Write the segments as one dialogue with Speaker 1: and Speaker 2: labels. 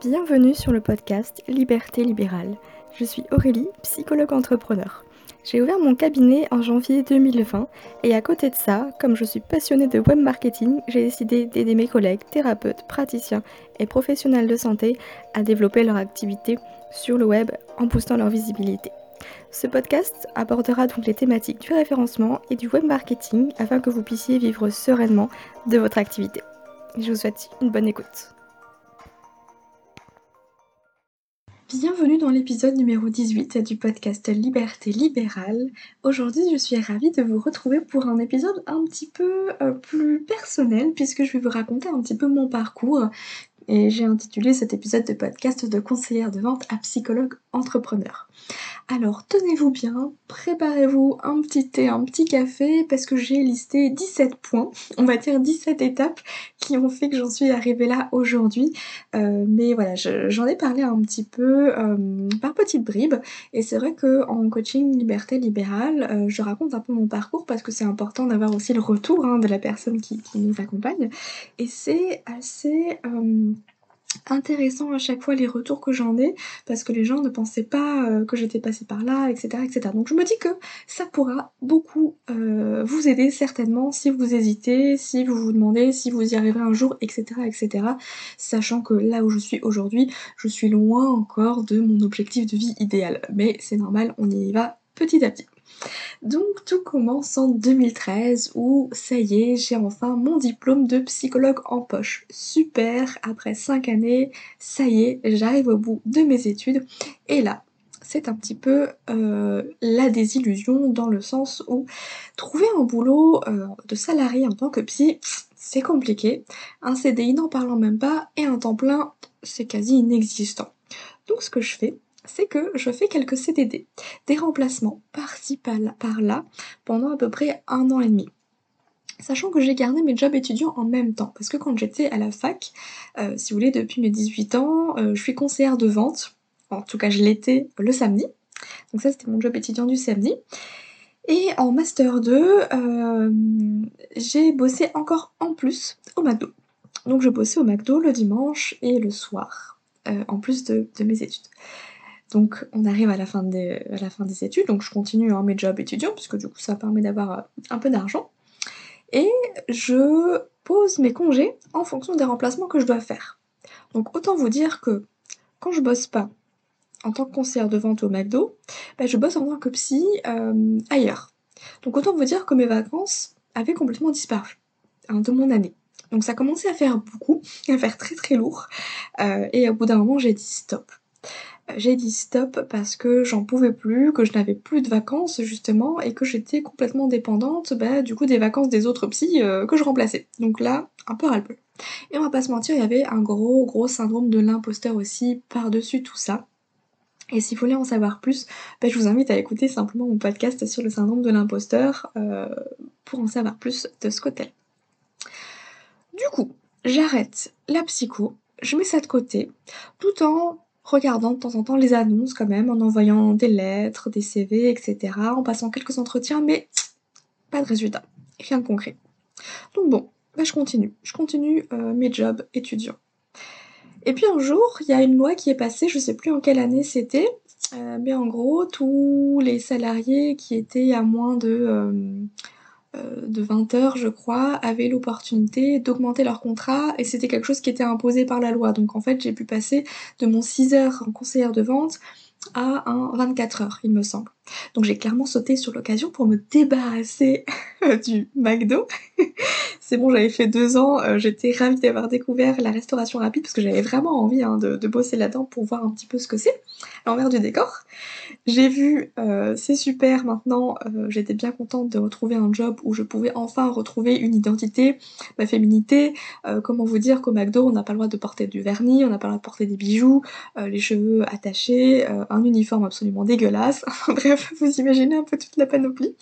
Speaker 1: Bienvenue sur le podcast Liberté libérale. Je suis Aurélie, psychologue entrepreneur. J'ai ouvert mon cabinet en janvier 2020 et à côté de ça, comme je suis passionnée de web marketing, j'ai décidé d'aider mes collègues, thérapeutes, praticiens et professionnels de santé à développer leur activité sur le web en boostant leur visibilité. Ce podcast abordera donc les thématiques du référencement et du web marketing afin que vous puissiez vivre sereinement de votre activité. Je vous souhaite une bonne écoute. Bienvenue dans l'épisode numéro 18 du podcast Liberté libérale. Aujourd'hui, je suis ravie de vous retrouver pour un épisode un petit peu euh, plus personnel puisque je vais vous raconter un petit peu mon parcours et j'ai intitulé cet épisode de podcast de conseillère de vente à psychologue entrepreneur. Alors tenez-vous bien, préparez-vous un petit thé, un petit café parce que j'ai listé 17 points, on va dire 17 étapes qui ont fait que j'en suis arrivée là aujourd'hui. Euh, mais voilà, j'en ai parlé un petit peu euh, par petites bribes et c'est vrai que en coaching liberté libérale, euh, je raconte un peu mon parcours parce que c'est important d'avoir aussi le retour hein, de la personne qui, qui, nous accompagne et c'est assez intéressant à chaque fois les retours que j'en ai parce que les gens ne pensaient pas euh, que j'étais passée par là etc etc donc je me dis que ça pourra beaucoup euh, vous aider certainement si vous hésitez si vous vous demandez si vous y arriverez un jour etc etc sachant que là où je suis aujourd'hui je suis loin encore de mon objectif de vie idéal. Mais c'est normal on y va petit à petit donc tout commence en 2013 où ça y est, j'ai enfin mon diplôme de psychologue en poche. Super, après 5 années, ça y est, j'arrive au bout de mes études. Et là, c'est un petit peu euh, la désillusion dans le sens où trouver un boulot euh, de salarié en tant que psy, c'est compliqué. Un CDI n'en parlant même pas et un temps plein, c'est quasi inexistant. Donc ce que je fais, c'est que je fais quelques CDD, des remplacements par-ci par-là, pendant à peu près un an et demi. Sachant que j'ai gardé mes jobs étudiants en même temps, parce que quand j'étais à la fac, euh, si vous voulez, depuis mes 18 ans, euh, je suis conseillère de vente, en tout cas je l'étais le samedi, donc ça c'était mon job étudiant du samedi. Et en Master 2, euh, j'ai bossé encore en plus au McDo. Donc je bossais au McDo le dimanche et le soir, en plus de mes études. Donc on arrive à la fin des, études, donc je continue hein, mes jobs étudiants, puisque du coup ça permet d'avoir euh, un peu d'argent. Et je pose mes congés en fonction des remplacements que je dois faire. Donc autant vous dire que quand je bosse pas en tant que conseillère de vente au McDo, bah, je bosse en tant que psy euh, ailleurs. Donc autant vous dire que mes vacances avaient complètement disparu hein, de mon année. Donc ça commençait à faire beaucoup, à faire très très lourd. Euh, et au bout d'un moment j'ai dit stop j'ai dit stop parce que j'en pouvais plus, que je n'avais plus de vacances justement et que j'étais complètement dépendante bah, du coup des vacances des autres psys euh, que je remplaçais. Donc là, un peu ras-le-bol. Et on va pas se mentir, il y avait un gros gros syndrome de l'imposteur aussi par-dessus tout ça. Et si vous voulez en savoir plus, bah, je vous invite à écouter simplement mon podcast sur le syndrome de l'imposteur euh, pour en savoir plus de ce côté. Du coup, j'arrête la psycho, je mets ça de côté, tout en regardant de temps en temps les annonces quand même, en envoyant des lettres, des CV, etc., en passant quelques entretiens, mais pas de résultat, rien de concret. Donc bon, bah je continue, je continue euh, mes jobs étudiants. Et puis un jour, il y a une loi qui est passée, je sais plus en quelle année c'était, euh, mais en gros, tous les salariés qui étaient à moins de euh, de 20 heures, je crois, avaient l'opportunité d'augmenter leur contrat et c'était quelque chose qui était imposé par la loi. Donc en fait, j'ai pu passer de mon 6 heures en conseillère de vente à un 24 heures, il me semble. Donc j'ai clairement sauté sur l'occasion pour me débarrasser du McDo. c'est bon, j'avais fait deux ans, euh, j'étais ravie d'avoir découvert la restauration rapide parce que j'avais vraiment envie hein, de, bosser là-dedans pour voir un petit peu ce que c'est, l'envers du décor. J'ai vu, euh, c'est super maintenant, euh, j'étais bien contente de retrouver un job où je pouvais enfin retrouver une identité, ma féminité, comment vous dire qu'au McDo on n'a pas le droit de porter du vernis, on n'a pas le droit de porter des bijoux, les cheveux attachés, un uniforme absolument dégueulasse, bref vous imaginez un peu toute la panoplie.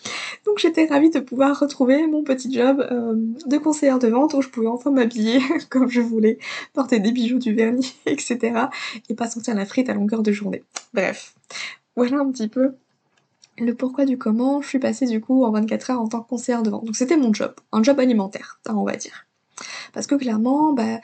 Speaker 1: Donc j'étais ravie de pouvoir retrouver mon petit job euh, de conseillère de vente où je pouvais enfin m'habiller comme je voulais, porter des bijoux, du vernis, etc. et pas sentir la frite à longueur de journée. Bref, voilà un petit peu le pourquoi du comment je suis passée du coup en 24 heures en tant que conseillère de vente. Donc c'était mon job, un job alimentaire, hein, on va dire. Parce que clairement, bah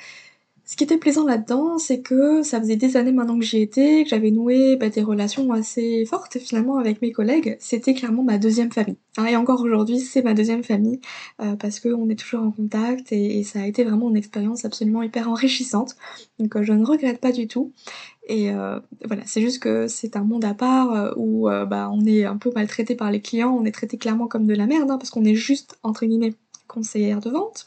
Speaker 1: Ce qui était plaisant là-dedans, c'est que ça faisait des années maintenant que j'y étais, que j'avais noué bah, des relations assez fortes finalement avec mes collègues. C'était clairement ma deuxième famille. Hein, et encore aujourd'hui, c'est ma deuxième famille euh, parce qu'on est toujours en contact et, ça a été vraiment une expérience absolument hyper enrichissante. Donc euh, je ne regrette pas du tout. Et euh, voilà, c'est juste que c'est un monde à part où bah, on est un peu maltraité par les clients, on est traité clairement comme de la merde hein, parce qu'on est juste entre guillemets conseillère de vente,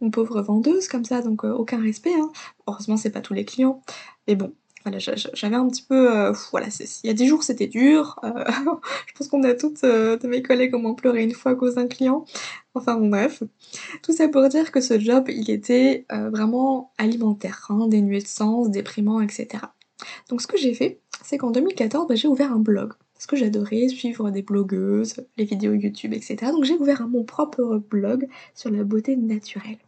Speaker 1: une pauvre vendeuse comme ça, donc euh, aucun respect. Hein. Heureusement, c'est pas tous les clients. Mais bon, voilà, j'avais un petit peu... Euh, voilà, il y a des jours c'était dur. Euh, je pense qu'on a toutes de mes collègues au moins pleuré une fois à cause d'un client. Enfin bon bref. Tout ça pour dire que ce job, il était vraiment alimentaire, hein, dénué de sens, déprimant, etc. Donc ce que j'ai fait, c'est qu'en 2014, bah, j'ai ouvert un blog parce que j'adorais suivre des blogueuses, les vidéos YouTube, etc. Donc j'ai ouvert mon propre blog sur la beauté naturelle.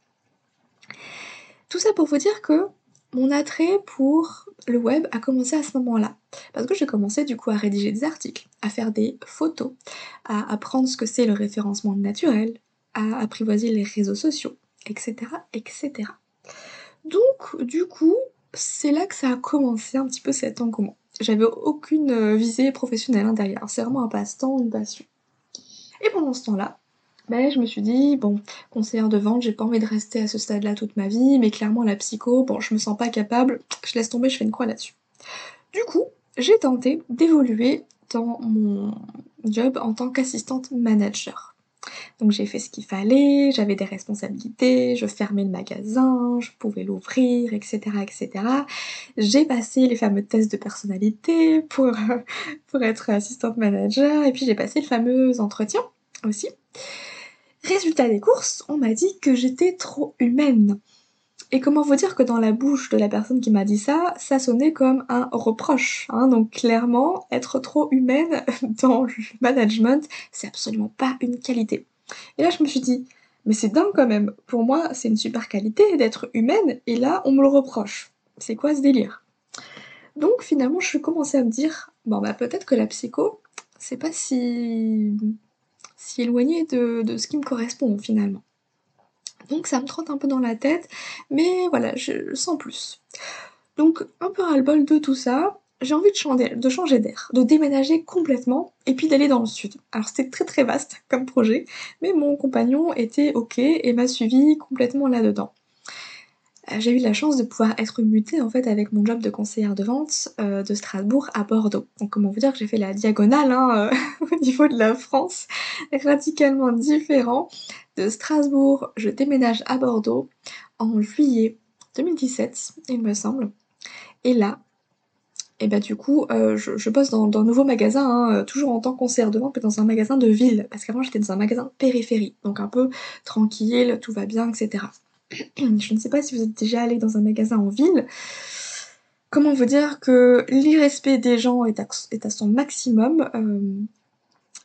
Speaker 1: Tout ça pour vous dire que mon attrait pour le web a commencé à ce moment-là. Parce que j'ai commencé du coup à rédiger des articles, à faire des photos, à apprendre ce que c'est le référencement naturel, à apprivoiser les réseaux sociaux, etc. etc. Donc du coup, c'est là que ça a commencé un petit peu cet engouement j'avais aucune euh, visée professionnelle hein, derrière. C'est vraiment un passe-temps, une passion. Et pendant ce temps-là, ben, je me suis dit, bon, conseillère de vente, j'ai pas envie de rester à ce stade-là toute ma vie, mais clairement la psycho, bon, je me sens pas capable, je laisse tomber, je fais une croix là-dessus. Du coup, j'ai tenté d'évoluer dans mon job en tant qu'assistante manager. Donc j'ai fait ce qu'il fallait, j'avais des responsabilités, je fermais le magasin, je pouvais l'ouvrir, etc. etc. J'ai passé les fameux tests de personnalité pour, pour être assistante manager et puis j'ai passé le fameux entretien aussi. Résultat des courses, on m'a dit que j'étais trop humaine. Et comment vous dire que dans la bouche de la personne qui m'a dit ça, ça sonnait comme un reproche. Hein. Donc clairement, être trop humaine dans le management, c'est absolument pas une qualité. Et là, je me suis dit, mais c'est dingue quand même. Pour moi, c'est une super qualité d'être humaine, et là, on me le reproche. C'est quoi ce délire? Donc finalement, je suis commencé à me dire, bon bah peut-être que la psycho, c'est pas si si éloigné de ce qui me correspond finalement. Donc ça me trotte un peu dans la tête, mais voilà, je sens plus. Donc un peu ras-le-bol de tout ça, j'ai envie de changer, d'air, de déménager complètement et puis d'aller dans le sud. Alors c'était très très vaste comme projet, mais mon compagnon était ok et m'a suivi complètement là-dedans. Euh, j'ai eu la chance de pouvoir être mutée en fait avec mon job de conseillère de vente euh, de Strasbourg à Bordeaux. Donc comment vous dire que j'ai fait la diagonale hein, au niveau de la France, radicalement différent. Strasbourg, je déménage à Bordeaux en juillet 2017, il me semble. Et là, et bah du coup, je, je, bosse dans, un nouveau magasin, hein, toujours en tant conseillère de vente, mais dans un magasin de ville, parce qu'avant j'étais dans un magasin périphérie, donc un peu tranquille, tout va bien, etc. je ne sais pas si vous êtes déjà allé dans un magasin en ville. Comment vous dire que l'irrespect des gens est à, son maximum euh,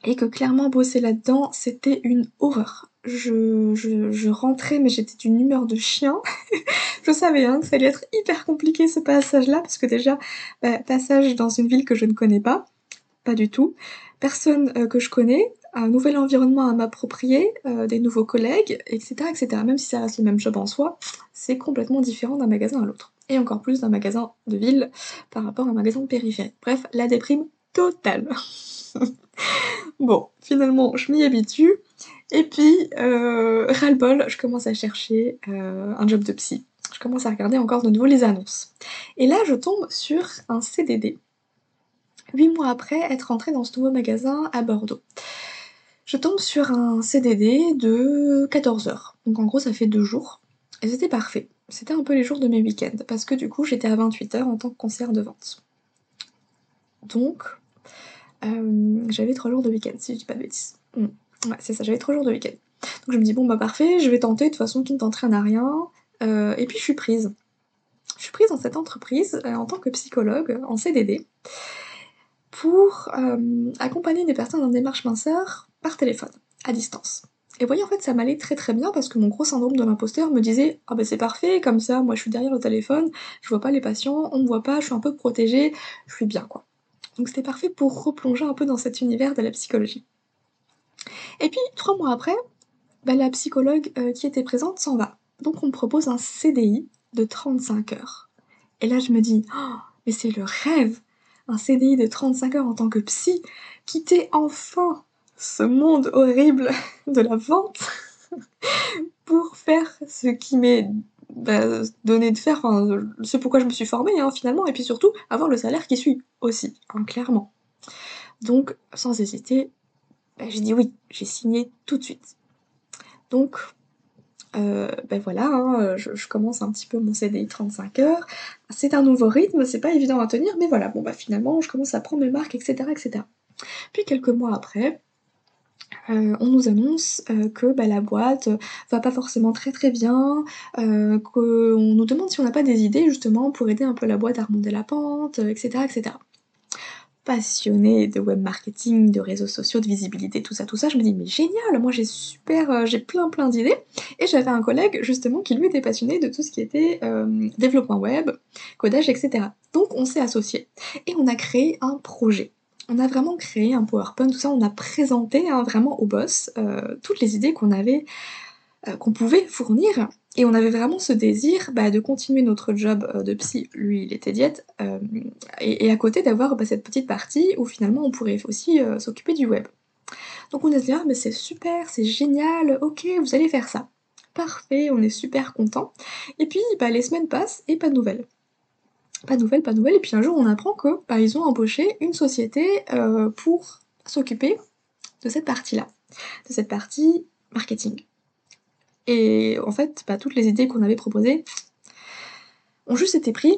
Speaker 1: et que clairement bosser là-dedans c'était une horreur. Je, rentrais mais j'étais d'une humeur de chien. je savais hein, que ça allait être hyper compliqué ce passage-là parce que déjà bah, passage dans une ville que je ne connais pas, pas du tout, personne euh, que je connais, un nouvel environnement à m'approprier, euh, des nouveaux collègues, etc., etc. Même si ça reste le même job en soi, c'est complètement différent d'un magasin à l'autre. Et encore plus d'un magasin de ville par rapport à un magasin de périphérie. Bref, la déprime totale. bon, finalement, je m'y habitue. Et puis, euh, ras-le-bol, je commence à chercher euh, un job de psy. Je commence à regarder encore de nouveau les annonces. Et là, je tombe sur un CDD. Huit mois après être entrée dans ce nouveau magasin à Bordeaux je tombe sur un CDD de 14 heures. Donc en gros, ça fait deux jours. Et c'était parfait. C'était un peu les jours de mes week-ends, parce que du coup, j'étais à 28 heures en tant que conseillère de vente. Donc, j'avais trois jours de week-end, si je dis pas de bêtises. Ouais, c'est ça, j'avais trois jours de week-end. Donc je me dis, bon bah parfait, je vais tenter, de toute façon, qui ne t'entraîne à rien. Euh, et puis je suis prise. Je suis prise dans cette entreprise euh, en tant que psychologue en CDD pour accompagner des personnes en démarche minceur par téléphone, à distance. Et vous voyez, en fait, ça m'allait très très bien parce que mon gros syndrome de l'imposteur me disait Ah ben c'est parfait, comme ça, moi je suis derrière le téléphone, je vois pas les patients, on me voit pas, je suis un peu protégée, je suis bien quoi. Donc c'était parfait pour replonger un peu dans cet univers de la psychologie. Et puis, trois mois après, bah, la psychologue euh, qui était présente s'en va. Donc on me propose un CDI de 35 heures. Et là je me dis, oh, mais c'est le rêve Un CDI de 35 heures en tant que psy, quitter enfin ce monde horrible de la vente pour faire ce qui m'est bah, donné de faire, enfin, ce pourquoi je me suis formée hein, finalement, et puis surtout avoir le salaire qui suit aussi, hein, clairement. Donc, sans hésiter, bah, j'ai dit oui, j'ai signé tout de suite. Donc, ben voilà, hein, je, commence un petit peu mon CDI 35 heures. C'est un nouveau rythme, c'est pas évident à tenir, mais voilà, bon bah finalement, je commence à prendre mes marques, etc. etc. Puis quelques mois après, euh, on nous annonce euh, que bah, la boîte va pas forcément très très bien, euh, qu'on nous demande si on n'a pas des idées justement pour aider un peu la boîte à remonter la pente, etc. etc. Passionnée de web marketing, de réseaux sociaux, de visibilité, tout ça, tout ça, je me dis mais génial, moi j'ai super, j'ai plein plein d'idées. Et j'avais un collègue justement qui lui était passionné de tout ce qui était développement web, codage, etc. Donc on s'est associés et on a créé un projet on a vraiment créé un PowerPoint, tout ça, on a présenté hein, vraiment au boss euh, toutes les idées qu'on avait, euh, qu'on pouvait fournir, et on avait vraiment ce désir bah, de continuer notre job euh, de psy, lui il était diète, et, à côté d'avoir bah, cette petite partie où finalement on pourrait aussi s'occuper du web. Donc on a dit ah mais c'est super, c'est génial, ok vous allez faire ça. Parfait, on est super content. Et puis bah, les semaines passent et pas de nouvelles pas de nouvelles, pas de nouvelles. Et puis un jour, on apprend que bah, ont embauché une société euh, pour s'occuper de cette partie-là, de cette partie marketing. Et en fait, bah, toutes les idées qu'on avait proposées ont juste été prises.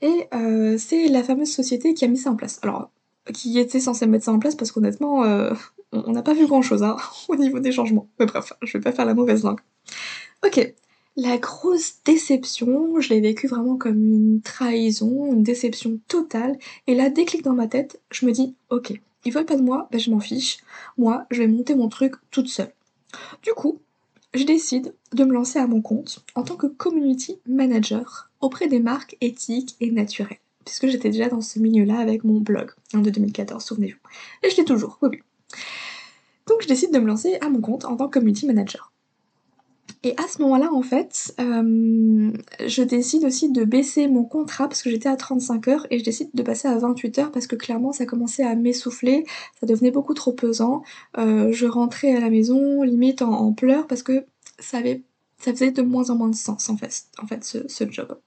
Speaker 1: Et euh, c'est la fameuse société qui a mis ça en place. Alors, qui était censée mettre ça en place parce qu'honnêtement, euh, on n'a pas vu grand chose hein, au niveau des changements. Mais bref, je vais pas faire la mauvaise langue. Ok, la grosse déception, je l'ai vécu vraiment comme une trahison, une déception totale. Et là, déclic dans ma tête, je me dis, ok, ils veulent pas de moi, ben je m'en fiche. Moi, je vais monter mon truc toute seule. Du coup, je décide de me lancer à mon compte en tant que community manager auprès des marques éthiques et naturelles. Puisque j'étais déjà dans ce milieu-là avec mon blog en de 2014, souvenez-vous. Et je l'ai toujours, oui. Donc je décide de me lancer à mon compte en tant que community manager. Et à ce moment-là, en fait, euh, je décide aussi de baisser mon contrat parce que j'étais à 35 heures et je décide de passer à 28 heures parce que clairement ça commençait à m'essouffler, ça devenait beaucoup trop pesant. Euh, je rentrais à la maison limite en, pleurs parce que ça avait ça faisait de moins en moins de sens en fait, en fait ce, job.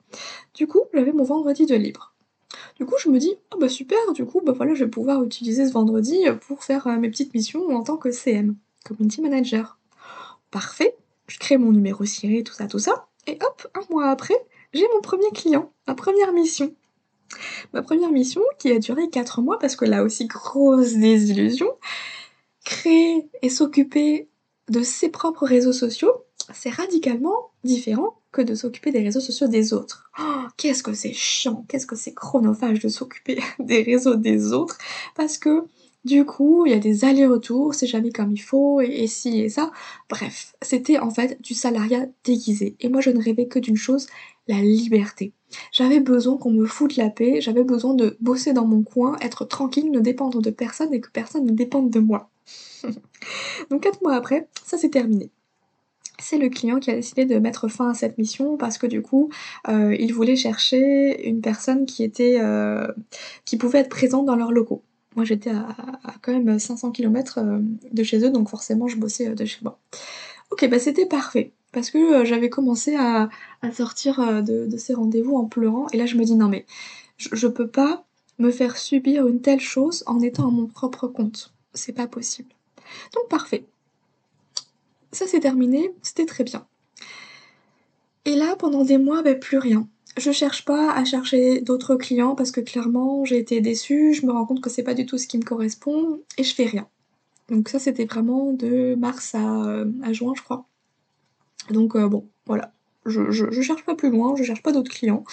Speaker 1: Du coup, j'avais mon vendredi de libre. Du coup, je me dis, oh bah super, du coup, bah voilà, je vais pouvoir utiliser ce vendredi pour faire euh, mes petites missions en tant que CM, Community Manager. Parfait, je crée mon numéro ciré, tout ça, tout ça, et hop, un mois après, j'ai mon premier client, ma première mission. Ma première mission qui a duré 4 mois parce que là aussi grosse désillusion. Créer et s'occuper de ses propres réseaux sociaux, c'est radicalement différent que de s'occuper des réseaux sociaux des autres. Oh, qu'est-ce que c'est chiant, qu'est-ce que c'est chronophage de s'occuper des réseaux des autres parce que du coup, il y a des allers-retours, c'est jamais comme il faut, et, et ci et ça. Bref, c'était en fait du salariat déguisé. Et moi, je ne rêvais que d'une chose, la liberté. J'avais besoin qu'on me foute la paix, j'avais besoin de bosser dans mon coin, être tranquille, ne dépendre de personne et que personne ne dépende de moi. Donc quatre mois après, ça s'est terminé. C'est le client qui a décidé de mettre fin à cette mission parce que du coup, euh, il voulait chercher une personne qui était, euh, qui pouvait être présente dans leurs locaux. Moi j'étais à, quand même 500 km euh, de chez eux, donc forcément je bossais euh, de chez moi. Ok, bah c'était parfait. Parce que euh, j'avais commencé à, sortir de, ces rendez-vous en pleurant. Et là je me dis non mais je, je peux pas me faire subir une telle chose en étant à mon propre compte. C'est pas possible. Donc parfait. Ça c'est terminé, c'était très bien. Et là, pendant des mois, bah, plus rien je cherche pas à chercher d'autres clients parce que clairement j'ai été déçue, je me rends compte que c'est pas du tout ce qui me correspond et je fais rien. Donc ça c'était vraiment de mars à, juin je crois. Donc euh, bon voilà, je, je, cherche pas plus loin, je cherche pas d'autres clients.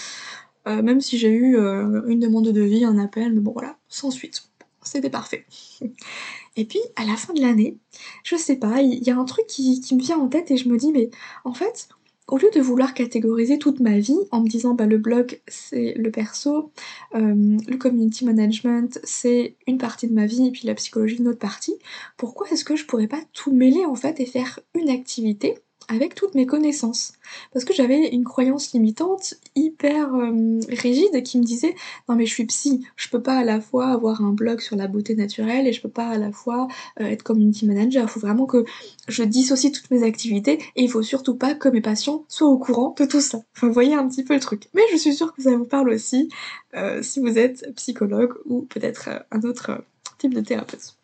Speaker 1: Euh, même si j'ai eu euh, une demande de vie, un appel, mais bon voilà, sans suite. C'était parfait. Et puis à la fin de l'année, je sais pas, il y, a un truc qui me vient en tête et je me dis mais en fait au lieu de vouloir catégoriser toute ma vie en me disant bah le blog c'est le perso, euh, le community management c'est une partie de ma vie et puis la psychologie une autre partie, pourquoi est-ce que je pourrais pas tout mêler en fait et faire une activité avec toutes mes connaissances. Parce que j'avais une croyance limitante hyper euh, rigide qui me disait non mais je suis psy, je peux pas à la fois avoir un blog sur la beauté naturelle et je peux pas à la fois euh, être community manager. Il faut vraiment que je dissocie toutes mes activités et il faut surtout pas que mes patients soient au courant de tout ça. Enfin, vous voyez un petit peu le truc. Mais je suis sûre que ça vous parle aussi euh, si vous êtes psychologue ou peut-être un autre type de thérapeute.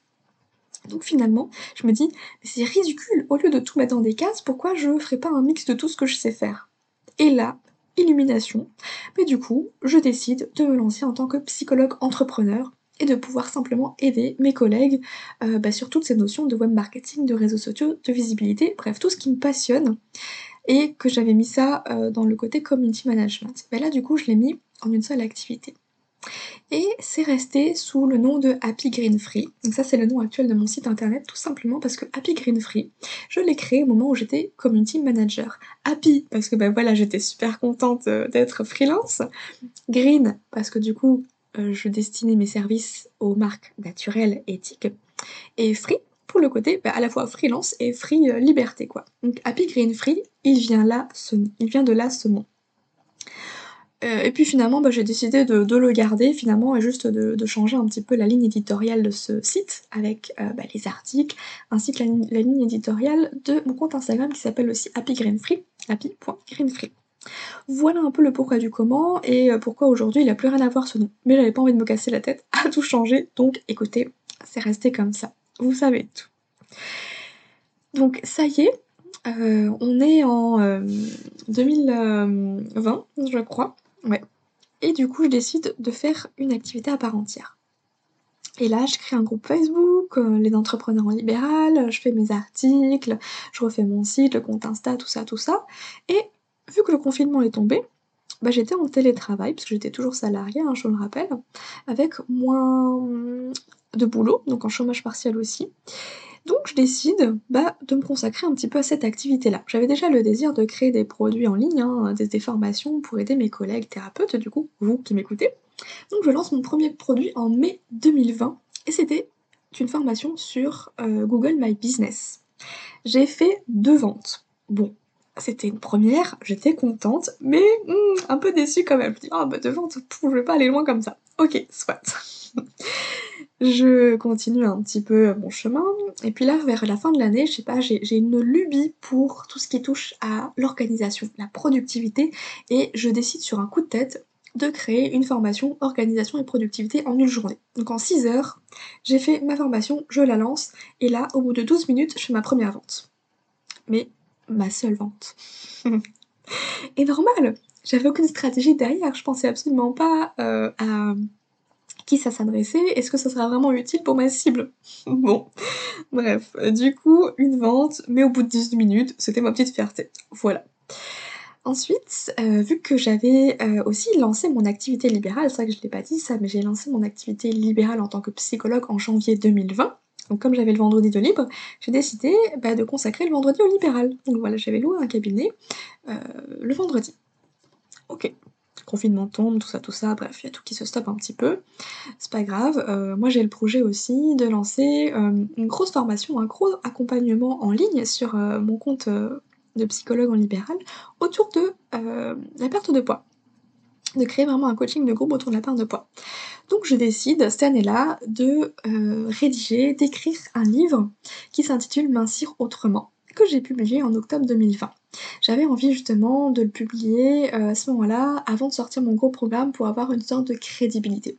Speaker 1: Donc finalement, je me dis, mais c'est ridicule, au lieu de tout mettre dans des cases, pourquoi je ferais pas un mix de tout ce que je sais faire? Et là, illumination, mais du coup, je décide de me lancer en tant que psychologue entrepreneur et de pouvoir simplement aider mes collègues euh, bah, sur toutes ces notions de web marketing, de réseaux sociaux, de visibilité, bref, tout ce qui me passionne et que j'avais mis ça euh, dans le côté community management. Mais là, du coup, je l'ai mis en une seule activité. Et c'est resté sous le nom de Happy Green Free. Donc ça c'est le nom actuel de mon site internet tout simplement parce que Happy Green Free, je l'ai créé au moment où j'étais community manager. Happy parce que ben voilà j'étais super contente euh, d'être freelance. Green parce que du coup euh, je destinais mes services aux marques naturelles, éthiques. Et Free pour le côté ben, à la fois freelance et free euh, liberté quoi. Donc Happy Green Free, il vient il vient de là ce nom. Euh, et puis finalement, bah, j'ai décidé de, le garder finalement et juste de, changer un petit peu la ligne éditoriale de ce site avec euh, bah, les articles ainsi que la, ligne éditoriale de mon compte Instagram qui s'appelle aussi happygreenfree, happy.greenfree. Voilà un peu le pourquoi du comment et euh, pourquoi aujourd'hui il n'a plus rien à voir ce nom. Mais j'avais pas envie de me casser la tête à tout changer, donc écoutez, c'est resté comme ça. Vous savez tout. Donc ça y est, on est en 2020, je crois. Ouais. Et du coup, je décide de faire une activité à part entière. Et là, je crée un groupe Facebook, euh, les entrepreneurs en libéral, je fais mes articles, je refais mon site, le compte Insta, tout ça, tout ça. Et vu que le confinement est tombé, bah, j'étais en télétravail, parce que j'étais toujours salariée, hein, je le rappelle, avec moins de boulot, donc en chômage partiel aussi. Donc je décide bah, de me consacrer un petit peu à cette activité-là. J'avais déjà le désir de créer des produits en ligne, hein, des, formations pour aider mes collègues thérapeutes, du coup, vous qui m'écoutez. Donc je lance mon premier produit en mai 2020 et c'était une formation sur euh, Google My Business. J'ai fait deux ventes. Bon, c'était une première, j'étais contente, mais hmm, un peu déçue quand même. Je me dis, oh bah deux ventes, je vais pas aller loin comme ça. Ok, soit. je continue un petit peu mon chemin. Et puis là, vers la fin de l'année, je sais pas, j'ai une lubie pour tout ce qui touche à l'organisation, la productivité, et je décide sur un coup de tête de créer une formation organisation et productivité en une journée. Donc en 6 heures, j'ai fait ma formation, je la lance, et là, au bout de 12 minutes, je fais ma première vente. Mais ma seule vente. et normal, j'avais aucune stratégie derrière, je pensais absolument pas euh, à qui ça s'adressait, est-ce que ça sera vraiment utile pour ma cible Bon, bref, du coup, une vente, mais au bout de 18 minutes, c'était ma petite fierté. Voilà. Ensuite, euh, vu que j'avais euh, aussi lancé mon activité libérale, c'est vrai que je l'ai pas dit ça, mais j'ai lancé mon activité libérale en tant que psychologue en janvier 2020. Donc comme j'avais le vendredi de libre, j'ai décidé bah, de consacrer le vendredi au libéral. Donc voilà, j'avais loué un cabinet euh, le vendredi. Ok, confinement tombe, tout ça, tout ça, bref, il y a tout qui se stoppe un petit peu. C'est pas grave. Euh, moi j'ai le projet aussi de lancer euh, une grosse formation, un gros accompagnement en ligne sur euh, mon compte de psychologue en libéral autour de la perte de poids. De créer vraiment un coaching de groupe autour de la perte de poids. Donc je décide cette année-là de rédiger, d'écrire un livre qui s'intitule Mincir autrement, que j'ai publié en octobre 2020. J'avais envie justement de le publier euh, à ce moment-là, avant de sortir mon gros programme pour avoir une sorte de crédibilité.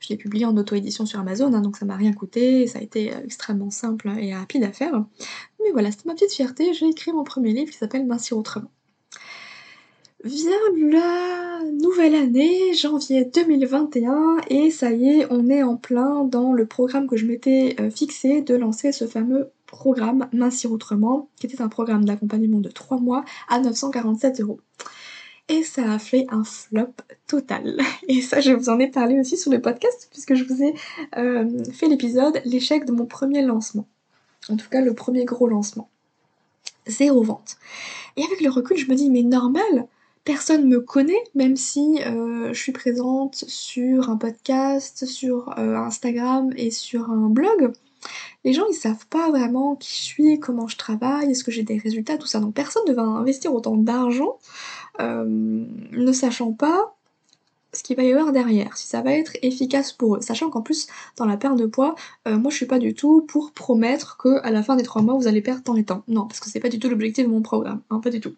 Speaker 1: Je l'ai publié en auto-édition sur Amazon, hein, donc ça m'a rien coûté, ça a été euh, extrêmement simple et rapide à faire. Mais voilà, c'était ma petite fierté, j'ai écrit mon premier livre qui s'appelle Mincir autrement. Vient la nouvelle année, janvier 2021, et ça y est, on est en plein dans le programme que je m'étais euh, fixé de lancer ce fameux programme Mincir Autrement, qui était un programme d'accompagnement de 3 mois à 947 euros. Et ça a fait un flop total. Et ça, je vous en ai parlé aussi sur le podcast, puisque je vous ai euh, fait l'épisode L'échec de mon premier lancement. En tout cas, le premier gros lancement. Zéro vente. Et avec le recul, je me dis, mais normal, personne me connaît, même si euh, je suis présente sur un podcast, sur euh, Instagram et sur un blog les gens ils savent pas vraiment qui je suis, comment je travaille, est-ce que j'ai des résultats, tout ça. Donc personne ne va investir autant d'argent euh, ne sachant pas ce qu'il va y avoir derrière, si ça va être efficace pour eux. Sachant qu'en plus, dans la perte de poids, euh, moi je suis pas du tout pour promettre que à la fin des trois mois vous allez perdre tant et tant. Non, parce que c'est pas du tout l'objectif de mon programme, hein, pas du tout.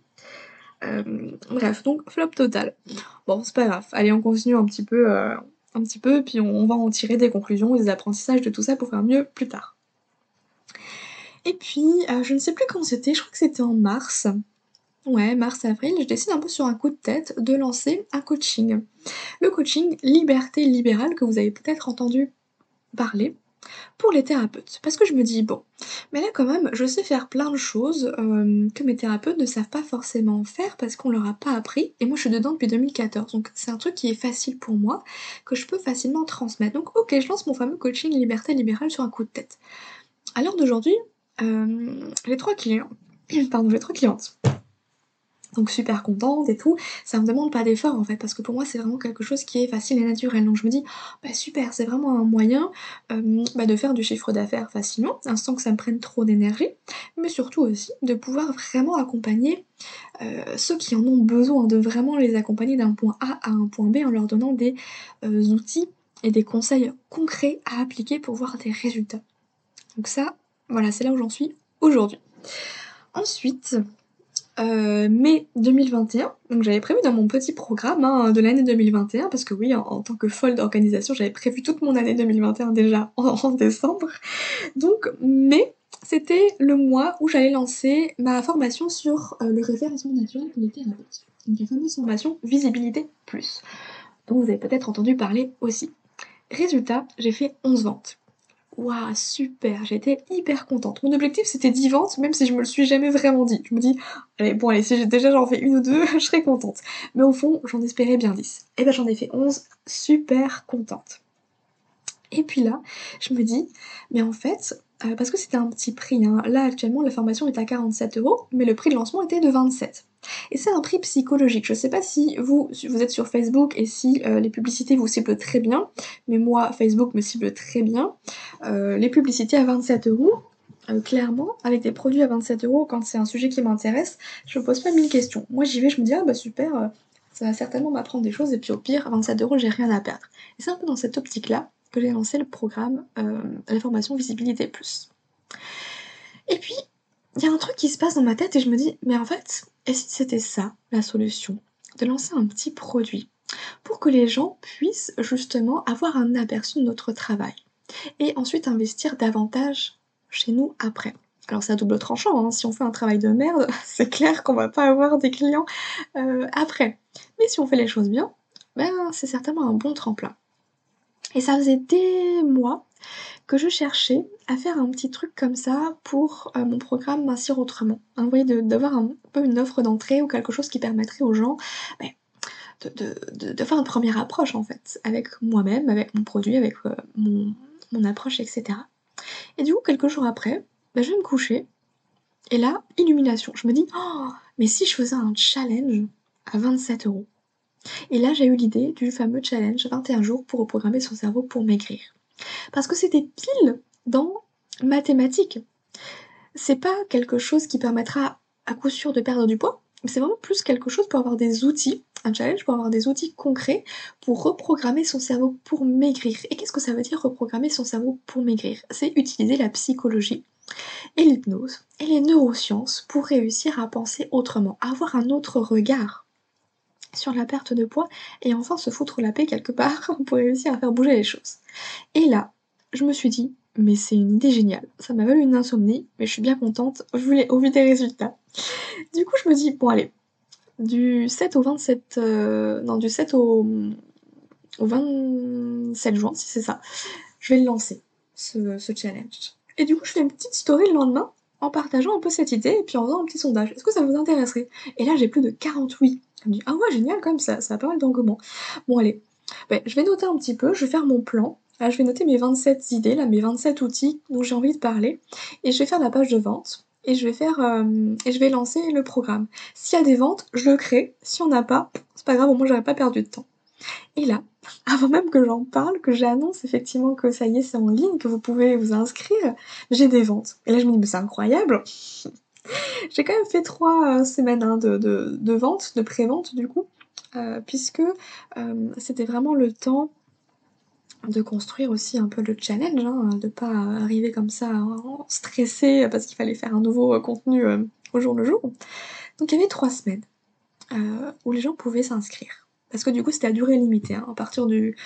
Speaker 1: Euh, bref, donc flop total. Bon, c'est pas grave. Allez, on continue un petit peu, un petit peu, puis on, va en tirer des conclusions des apprentissages de tout ça pour faire mieux plus tard. Et puis, je ne sais plus quand c'était, je crois que c'était en mars. Ouais, mars-avril, je décide un peu sur un coup de tête de lancer un coaching. Le coaching liberté libérale que vous avez peut-être entendu parler pour les thérapeutes. Parce que je me dis, bon, mais là quand même, je sais faire plein de choses euh, que mes thérapeutes ne savent pas forcément faire parce qu'on leur a pas appris. Et moi je suis dedans depuis 2014, donc c'est un truc qui est facile pour moi, que je peux facilement transmettre. Donc ok, je lance mon fameux coaching liberté libérale sur un coup de tête. À l'heure d'aujourd'hui, euh, les trois clients, pardon, les trois clientes donc super contente et tout. Ça me demande pas d'effort en fait, parce que pour moi c'est vraiment quelque chose qui est facile et naturel. Donc je me dis, bah super, c'est vraiment un moyen euh, bah, de faire du chiffre d'affaires facilement, sans que ça me prenne trop d'énergie, mais surtout aussi de pouvoir vraiment accompagner euh, ceux qui en ont besoin, de vraiment les accompagner d'un point A à un point B en leur donnant des outils et des conseils concrets à appliquer pour voir des résultats. Donc ça, voilà, c'est là où j'en suis aujourd'hui. Ensuite, euh, mai 2021. Donc j'avais prévu dans mon petit programme hein, de l'année 2021, parce que oui, en, tant que folle d'organisation, j'avais prévu toute mon année 2021 déjà en, décembre. Donc mai, c'était le mois où j'allais lancer ma formation sur euh, le référencement naturel pour les thérapeutes. Donc la fameuse formation Visibilité Plus, dont vous avez peut-être entendu parler aussi. Résultat, j'ai fait 11 ventes. Waouh, super, j'étais hyper contente. Mon objectif c'était 10 ventes, même si je me le suis jamais vraiment dit. Je me dis, allez, bon, allez, si déjà j'en fais une ou deux, je serais contente. Mais au fond, j'en espérais bien 10. Et ben j'en ai fait 11, super contente. Et puis là, je me dis, mais en fait, euh, parce que c'était un petit prix, hein. là actuellement la formation est à 47 euros, mais le prix de lancement était de 27. Et c'est un prix psychologique. Je sais pas si vous, vous êtes sur Facebook et si euh, les publicités vous ciblent très bien, mais moi, Facebook me cible très bien. Euh, les publicités à 27 euros, clairement, avec des produits à 27 euros, quand c'est un sujet qui m'intéresse, je me pose pas mille questions. Moi, j'y vais, je me dis, ah bah super, ça va certainement m'apprendre des choses, et puis au pire, à 27 euros, j'ai rien à perdre. Et c'est un peu dans cette optique-là que j'ai lancé le programme euh, la formation Visibilité Plus. Et puis, il y a un truc qui se passe dans ma tête et je me dis, mais en fait, et si c'était ça la solution De lancer un petit produit pour que les gens puissent justement avoir un aperçu de notre travail et ensuite investir davantage chez nous après. Alors c'est à double tranchant, hein. si on fait un travail de merde, c'est clair qu'on va pas avoir des clients euh, après. Mais si on fait les choses bien, ben c'est certainement un bon tremplin. Et ça faisait des mois que je cherchais à faire un petit truc comme ça pour euh, mon programme Mincir Autrement. Vous voyez, d'avoir un peu une offre d'entrée ou quelque chose qui permettrait aux gens ben, de, faire une première approche en fait, avec moi-même, avec mon produit, avec euh, mon, approche, etc. Et du coup, quelques jours après, ben, je vais me coucher, et là, illumination. Je me dis, oh, mais si je faisais un challenge à 27 euros et là, j'ai eu l'idée du fameux challenge 21 jours pour reprogrammer son cerveau pour maigrir. Parce que c'était pile dans mathématiques. C'est pas quelque chose qui permettra à coup sûr de perdre du poids, mais c'est vraiment plus quelque chose pour avoir des outils, un challenge pour avoir des outils concrets pour reprogrammer son cerveau pour maigrir. Et qu'est-ce que ça veut dire reprogrammer son cerveau pour maigrir? C'est utiliser la psychologie et l'hypnose et les neurosciences pour réussir à penser autrement, avoir un autre regard sur la perte de poids et enfin se foutre la paix quelque part pour réussir à faire bouger les choses. Et là, je me suis dit, mais c'est une idée géniale. Ça m'a valu une insomnie, mais je suis bien contente je voulais, au vu des résultats. Du coup, je me dis, bon allez, du 7 au 27... Euh, non, du 7 au, au 27 juin, si c'est ça, je vais le lancer, ce, ce challenge. Et du coup, je fais une petite story le lendemain en partageant un peu cette idée et puis en faisant un petit sondage. Est-ce que ça vous intéresserait? Et là, j'ai plus de 40 oui me dit, ah ouais, génial, comme ça, ça a pas mal d'engouement. Bon, allez, ben, je vais noter un petit peu, je vais faire mon plan. Là, je vais noter mes 27 idées, là, mes 27 outils dont j'ai envie de parler. Et je vais faire la page de vente. Et je vais faire euh, et je vais lancer le programme. S'il y a des ventes, je le crée. Si on n'a pas, c'est pas grave, au moins j'aurais pas perdu de temps. Et là, avant même que j'en parle, que j'annonce effectivement que ça y est, c'est en ligne, que vous pouvez vous inscrire, j'ai des ventes. Et là, je me dis, mais c'est incroyable J'ai quand même fait trois euh, semaines hein, de, de, de vente, de pré-vente du coup, euh, puisque euh, c'était vraiment le temps de construire aussi un peu le challenge, hein, de pas arriver comme ça stressé parce qu'il fallait faire un nouveau contenu au jour le jour. Donc il y avait trois semaines où les gens pouvaient s'inscrire. Parce que du coup c'était à durée limitée. Hein. À partir du...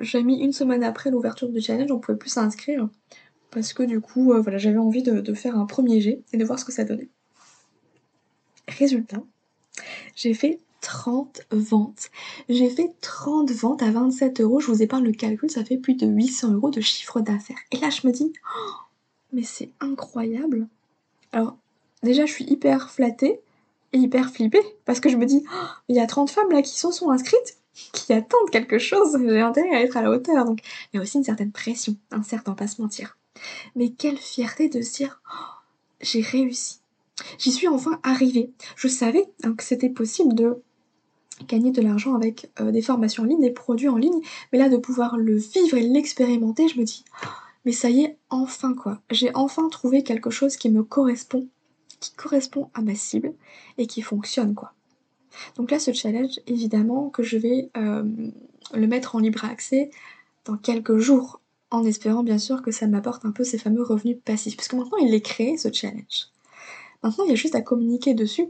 Speaker 1: J'ai mis une semaine après l'ouverture du challenge, on pouvait plus s'inscrire parce que du coup, euh, voilà, j'avais envie de, faire un premier jet et de voir ce que ça donnait. Résultat, j'ai fait 30 ventes. J'ai fait 30 ventes à 27 euros. Je vous épargne le calcul, ça fait plus de 800 euros de chiffre d'affaires. Et là, je me dis, oh, mais c'est incroyable. Alors, déjà, je suis hyper flattée hyper flippée parce que je me dis, oh, il y a 30 femmes là qui se sont inscrites qui attendent quelque chose, j'ai intérêt à être à la hauteur. Donc, il y a aussi une certaine pression, un certain pas se mentir. Mais quelle fierté de se dire oh, j'ai réussi. J'y suis enfin arrivée. Je savais hein, que c'était possible de gagner de l'argent avec euh, des formations en ligne, des produits en ligne, mais là de pouvoir le vivre et l'expérimenter, je me dis oh, mais ça y est, enfin quoi. J'ai enfin trouvé quelque chose qui me correspond, qui correspond à ma cible et qui fonctionne quoi. Donc là, ce challenge, évidemment que je vais euh, le mettre en libre accès dans quelques jours en espérant bien sûr que ça m'apporte un peu ces fameux revenus passifs. Parce que maintenant il est créé ce challenge. Maintenant il y a juste à communiquer dessus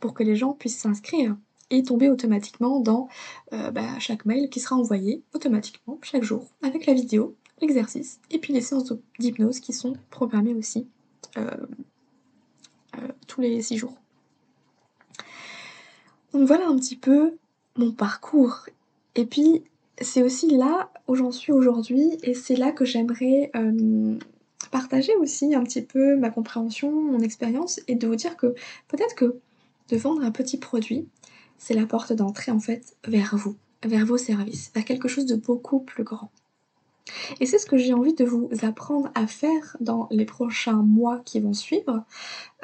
Speaker 1: pour que les gens puissent s'inscrire et tomber automatiquement dans euh, bah, chaque mail qui sera envoyé automatiquement chaque jour avec la vidéo, l'exercice et puis les séances d'hypnose qui sont programmées aussi euh, tous les six jours. Donc voilà un petit peu mon parcours. Et puis c'est aussi là où j'en suis aujourd'hui et c'est là que j'aimerais euh, partager aussi un petit peu ma compréhension, mon expérience et de vous dire que peut-être que de vendre un petit produit, c'est la porte d'entrée en fait vers vous, vers vos services, vers quelque chose de beaucoup plus grand. Et c'est ce que j'ai envie de vous apprendre à faire dans les prochains mois qui vont suivre.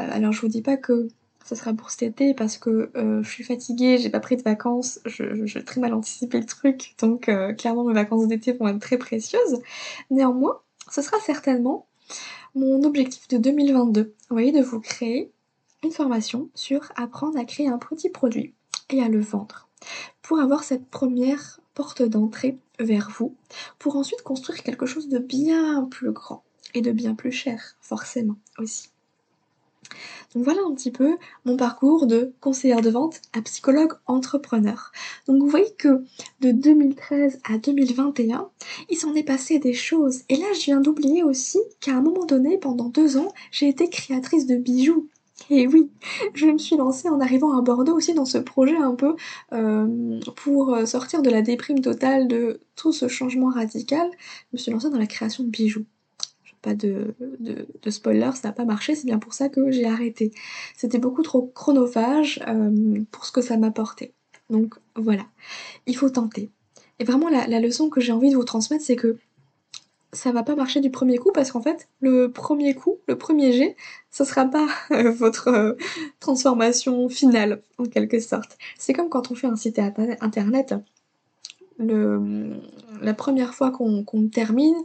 Speaker 1: Euh, alors je vous dis pas que ce sera pour cet été parce que euh, je suis fatiguée, j'ai pas pris de vacances, je, je, très mal anticipé le truc, donc euh, clairement mes vacances d'été vont être très précieuses. Néanmoins, ce sera certainement mon objectif de 2022. Vous voyez, de vous créer une formation sur apprendre à créer un petit produit et à le vendre. Pour avoir cette première porte d'entrée vers vous, pour ensuite construire quelque chose de bien plus grand et de bien plus cher, forcément aussi. Donc voilà un petit peu mon parcours de conseillère de vente à psychologue entrepreneur. Donc vous voyez que de 2013 à 2021, il s'en est passé des choses. Et là, je viens d'oublier aussi qu'à un moment donné, pendant deux ans, j'ai été créatrice de bijoux. Et oui, je me suis lancée en arrivant à Bordeaux aussi dans ce projet un peu euh, pour sortir de la déprime totale de tout ce changement radical. Je me suis lancée dans la création de bijoux pas de, de, spoiler, ça n'a pas marché, c'est bien pour ça que j'ai arrêté. C'était beaucoup trop chronophage euh, pour ce que ça m'apportait. Donc voilà, il faut tenter. Et vraiment la, leçon que j'ai envie de vous transmettre, c'est que ça va pas marcher du premier coup parce qu'en fait, le premier coup, le premier jet, ce sera pas euh, votre euh, transformation finale en quelque sorte. C'est comme quand on fait un site internet. La première fois qu'on termine,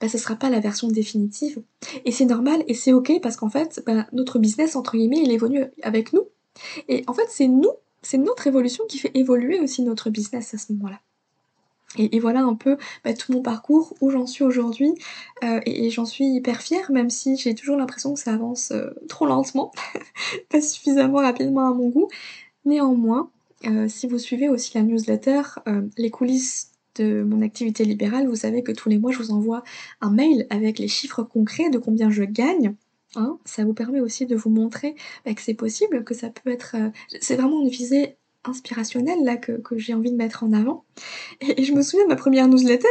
Speaker 1: bah, ce sera pas la version définitive. Et c'est normal et c'est ok parce qu'en fait, bah, notre business, entre guillemets, il évolue avec nous. Et en fait, c'est nous, c'est notre évolution qui fait évoluer aussi notre business à ce moment-là. Et, voilà un peu bah, tout mon parcours, où j'en suis aujourd'hui, euh, et, j'en suis hyper fière, même si j'ai toujours l'impression que ça avance euh, trop lentement, pas suffisamment rapidement à mon goût. Néanmoins, euh, si vous suivez aussi la newsletter, les coulisses de mon activité libérale, vous savez que tous les mois je vous envoie un mail avec les chiffres concrets de combien je gagne. Hein. ça vous permet aussi de vous montrer bah, que c'est possible, que ça peut être... C'est vraiment une visée inspirationnelle là que, j'ai envie de mettre en avant. Et, je me souviens de ma première newsletter.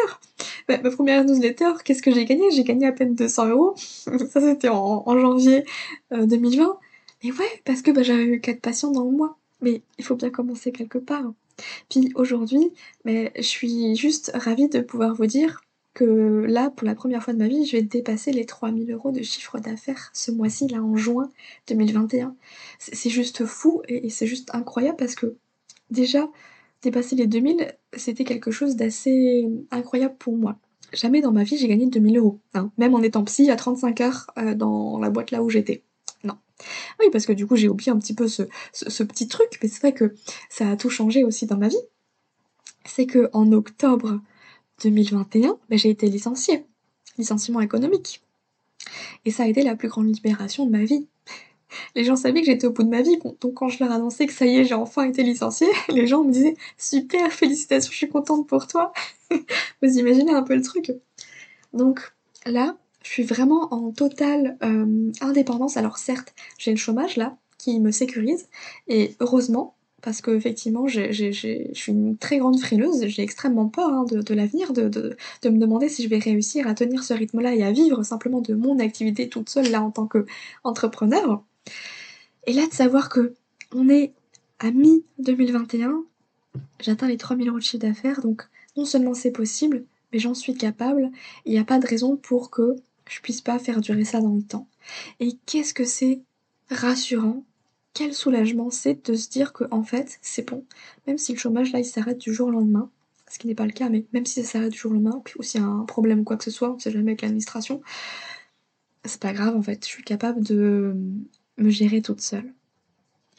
Speaker 1: Bah, ma première newsletter, qu'est-ce que j'ai gagné J'ai gagné à peine 200 euros. Ça c'était en, janvier 2020. Euh, Et ouais, parce que bah, j'avais eu 4 patients dans le mois. Mais il faut bien commencer quelque part. Puis aujourd'hui, mais je suis juste ravie de pouvoir vous dire que là, pour la première fois de ma vie, je vais dépasser les 3000 euros de chiffre d'affaires ce mois-ci, là en juin 2021. C'est juste fou et c'est juste incroyable parce que déjà, dépasser les 2000, c'était quelque chose d'assez incroyable pour moi. Jamais dans ma vie j'ai gagné 2000 euros, hein, même en étant psy à 35 heures euh, dans la boîte là où j'étais. Non. Oui, parce que du coup j'ai oublié un petit peu ce, petit truc, mais c'est vrai que ça a tout changé aussi dans ma vie. C'est que en octobre 2021, ben, j'ai été licenciée. Licenciement économique. Et ça a été la plus grande libération de ma vie. Les gens savaient que j'étais au bout de ma vie, donc quand je leur annonçais que ça y est, j'ai enfin été licenciée, les gens me disaient super, félicitations, je suis contente pour toi. Vous imaginez un peu le truc. Donc là, je suis vraiment en totale euh, indépendance. Alors certes, j'ai le chômage là qui me sécurise et heureusement parce que effectivement je suis une très grande frileuse, j'ai extrêmement peur hein, de, l'avenir, de, de, me demander si je vais réussir à tenir ce rythme-là et à vivre simplement de mon activité toute seule là en tant qu'entrepreneur. Et là de savoir que on est à mi-2021, j'atteins les 3000 euros de chiffre d'affaires, donc non seulement c'est possible, mais j'en suis capable, il n'y a pas de raison pour que je puisse pas faire durer ça dans le temps. Et qu'est-ce que c'est rassurant, quel soulagement c'est de se dire que en fait c'est bon, même si le chômage là il s'arrête du jour au lendemain, ce qui n'est pas le cas, mais même si ça s'arrête du jour au lendemain, ou s'il y a un problème ou quoi que ce soit, on sait jamais avec l'administration, c'est pas grave en fait, je suis capable de me gérer toute seule.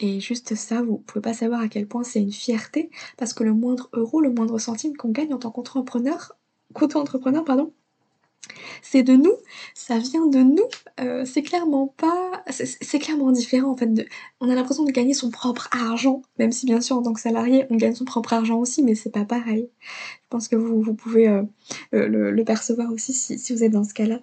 Speaker 1: Et juste ça, vous pouvez pas savoir à quel point c'est une fierté, parce que le moindre euro, le moindre centime qu'on gagne en tant qu'entrepreneur, qu'auto-entrepreneur, pardon, c'est de nous, ça vient de nous, euh, c'est clairement pas, c'est clairement différent en fait. On a l'impression de gagner son propre argent, même si bien sûr en tant que salarié on gagne son propre argent aussi, mais c'est pas pareil. Je pense que vous, pouvez euh, le, percevoir aussi si, vous êtes dans ce cas-là.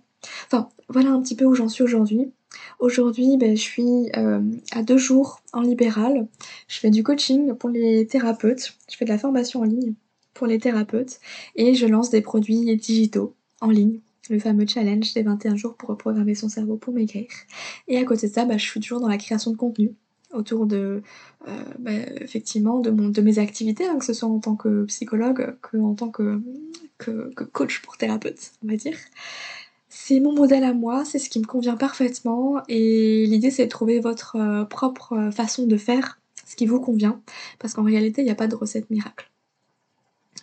Speaker 1: Enfin, voilà un petit peu où j'en suis aujourd'hui. Aujourd'hui, ben, je suis euh, à deux jours en libéral. Je fais du coaching pour les thérapeutes. Je fais de la formation en ligne pour les thérapeutes et je lance des produits digitaux en ligne. Le fameux challenge des 21 jours pour reprogrammer son cerveau pour maigrir. Et à côté de ça, ben, je suis toujours dans la création de contenu autour de, euh, ben, effectivement, de, mes activités, hein, que ce soit en tant que psychologue que en tant que coach pour thérapeute, on va dire. C'est mon modèle à moi, c'est ce qui me convient parfaitement et l'idée c'est de trouver votre euh, propre euh, façon de faire ce qui vous convient parce qu'en réalité il n'y a pas de recette miracle.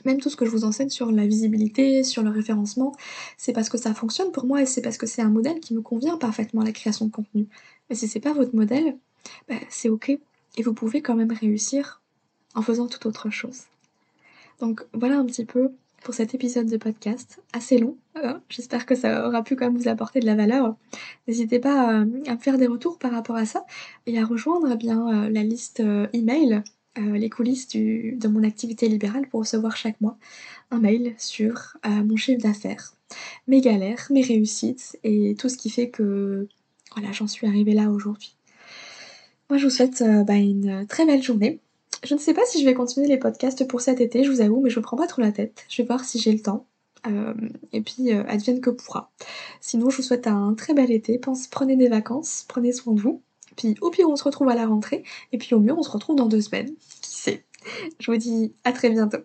Speaker 1: Même tout ce que je vous enseigne sur la visibilité, sur le référencement, c'est parce que ça fonctionne pour moi et c'est parce que c'est un modèle qui me convient parfaitement à la création de contenu. Mais si c'est pas votre modèle, bah, c'est ok et vous pouvez quand même réussir en faisant tout autre chose. Donc voilà un petit peu pour cet épisode de podcast, assez long. Euh, j'espère que ça aura pu quand même vous apporter de la valeur. N'hésitez pas euh, à, me faire des retours par rapport à ça et à rejoindre eh bien euh, la liste email, les coulisses de mon activité libérale pour recevoir chaque mois un mail sur mon chiffre d'affaires, mes galères, mes réussites et tout ce qui fait que voilà, j'en suis arrivée là aujourd'hui. Moi je vous souhaite bah, une très belle journée je ne sais pas si je vais continuer les podcasts pour cet été, je vous avoue, mais je me prends pas trop la tête. Je vais voir si j'ai le temps. Euh, et puis, euh, advienne que pourra. Sinon, je vous souhaite un très bel été. Pense, prenez des vacances, prenez soin de vous. Puis, au pire, on se retrouve à la rentrée. Et puis, au mieux, on se retrouve dans deux semaines. Qui sait? Je vous dis à très bientôt.